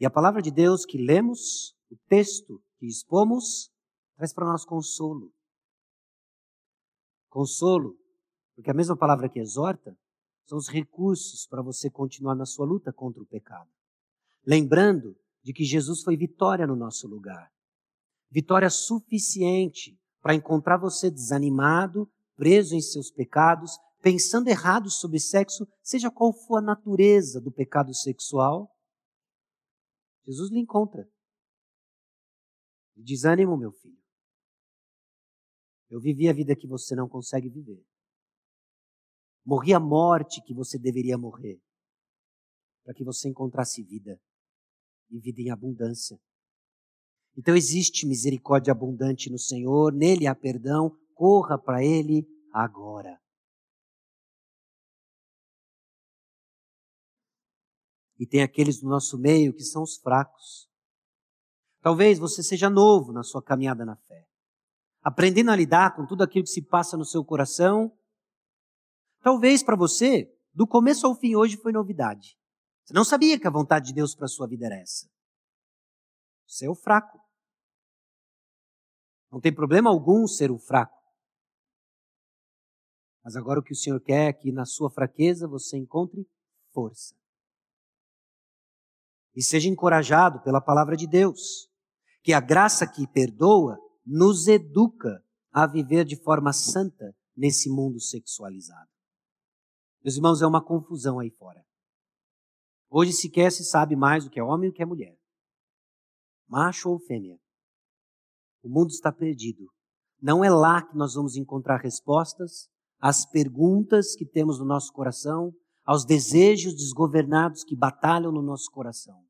E a palavra de Deus que lemos, o texto que expomos, traz para nós consolo. Consolo, porque a mesma palavra que exorta são os recursos para você continuar na sua luta contra o pecado. Lembrando de que Jesus foi vitória no nosso lugar vitória suficiente para encontrar você desanimado, preso em seus pecados, pensando errado sobre sexo, seja qual for a natureza do pecado sexual. Jesus lhe encontra. Desânimo, meu filho. Eu vivi a vida que você não consegue viver. Morri a morte que você deveria morrer. Para que você encontrasse vida. E vida em abundância. Então existe misericórdia abundante no Senhor, nele há perdão, corra para ele agora. E tem aqueles do nosso meio que são os fracos. Talvez você seja novo na sua caminhada na fé, aprendendo a lidar com tudo aquilo que se passa no seu coração. Talvez para você, do começo ao fim hoje foi novidade. Você não sabia que a vontade de Deus para sua vida era essa. Você é o fraco. Não tem problema algum ser o fraco. Mas agora o que o Senhor quer é que na sua fraqueza você encontre força. E seja encorajado pela palavra de Deus, que a graça que perdoa nos educa a viver de forma santa nesse mundo sexualizado. Meus irmãos, é uma confusão aí fora. Hoje sequer se sabe mais o que é homem e o que é mulher. Macho ou fêmea. O mundo está perdido. Não é lá que nós vamos encontrar respostas às perguntas que temos no nosso coração, aos desejos desgovernados que batalham no nosso coração.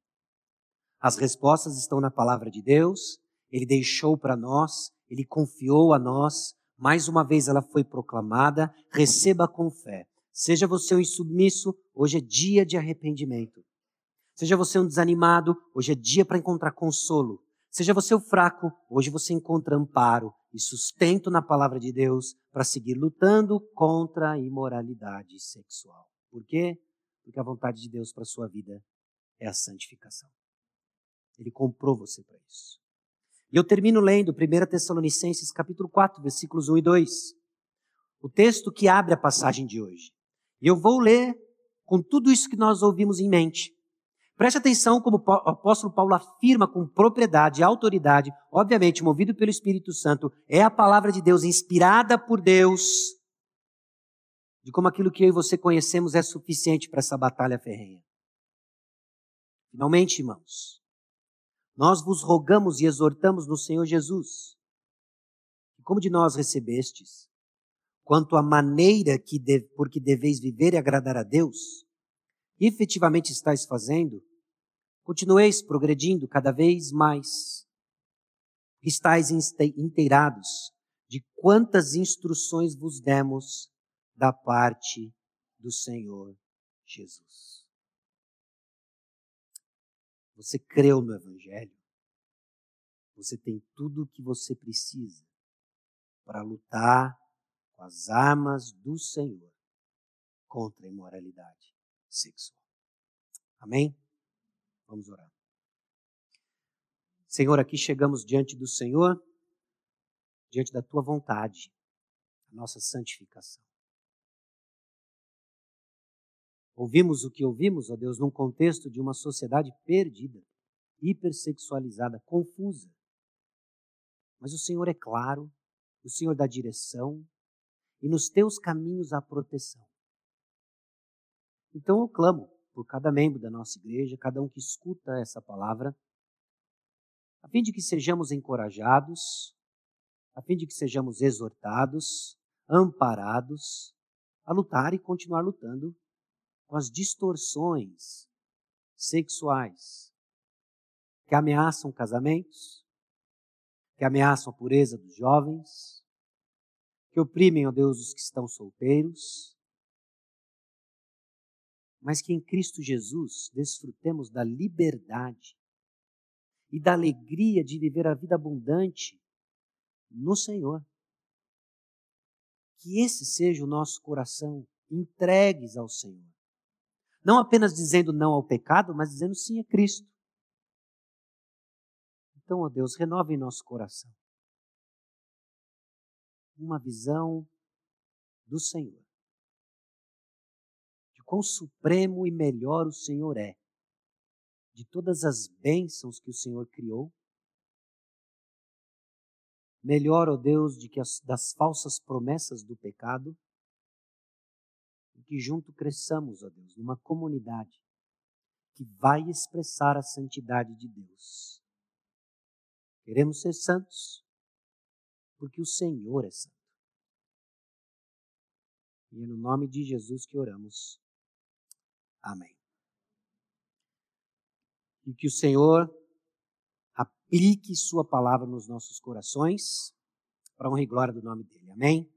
As respostas estão na palavra de Deus, ele deixou para nós, ele confiou a nós, mais uma vez ela foi proclamada, receba com fé. Seja você um insubmisso, hoje é dia de arrependimento. Seja você um desanimado, hoje é dia para encontrar consolo. Seja você o fraco, hoje você encontra amparo e sustento na palavra de Deus para seguir lutando contra a imoralidade sexual. Por quê? Porque a vontade de Deus para sua vida é a santificação. Ele comprou você para isso. E eu termino lendo 1 Tessalonicenses capítulo 4, versículos 1 e 2. O texto que abre a passagem de hoje. E eu vou ler com tudo isso que nós ouvimos em mente. Preste atenção como o apóstolo Paulo afirma com propriedade e autoridade, obviamente movido pelo Espírito Santo, é a palavra de Deus inspirada por Deus, de como aquilo que eu e você conhecemos é suficiente para essa batalha ferrenha. Finalmente, irmãos, nós vos rogamos e exortamos no Senhor Jesus, como de nós recebestes, quanto à maneira que de, por que deveis viver e agradar a Deus, efetivamente estáis fazendo, continueis progredindo cada vez mais. Estais inteirados de quantas instruções vos demos da parte do Senhor Jesus. Você creu no Evangelho? Você tem tudo o que você precisa para lutar com as armas do Senhor contra a imoralidade sexual. Amém? Vamos orar. Senhor, aqui chegamos diante do Senhor, diante da tua vontade, a nossa santificação. Ouvimos o que ouvimos, ó Deus, num contexto de uma sociedade perdida, hipersexualizada, confusa. Mas o Senhor é claro, o Senhor dá direção, e nos teus caminhos há proteção. Então eu clamo por cada membro da nossa igreja, cada um que escuta essa palavra, a fim de que sejamos encorajados, a fim de que sejamos exortados, amparados a lutar e continuar lutando com as distorções sexuais que ameaçam casamentos, que ameaçam a pureza dos jovens, que oprimem, ó Deus, os que estão solteiros, mas que em Cristo Jesus desfrutemos da liberdade e da alegria de viver a vida abundante no Senhor. Que esse seja o nosso coração entregues ao Senhor. Não apenas dizendo não ao pecado, mas dizendo sim a Cristo. Então, ó Deus, renove em nosso coração uma visão do Senhor quão supremo e melhor o Senhor é. De todas as bênçãos que o Senhor criou, melhor, ó oh Deus, de que as, das falsas promessas do pecado, e que junto cresçamos, ó oh Deus, numa comunidade que vai expressar a santidade de Deus. Queremos ser santos, Porque o Senhor é santo. E é no nome de Jesus que oramos. Amém. E que o Senhor aplique Sua palavra nos nossos corações, para honra e glória do nome dEle. Amém?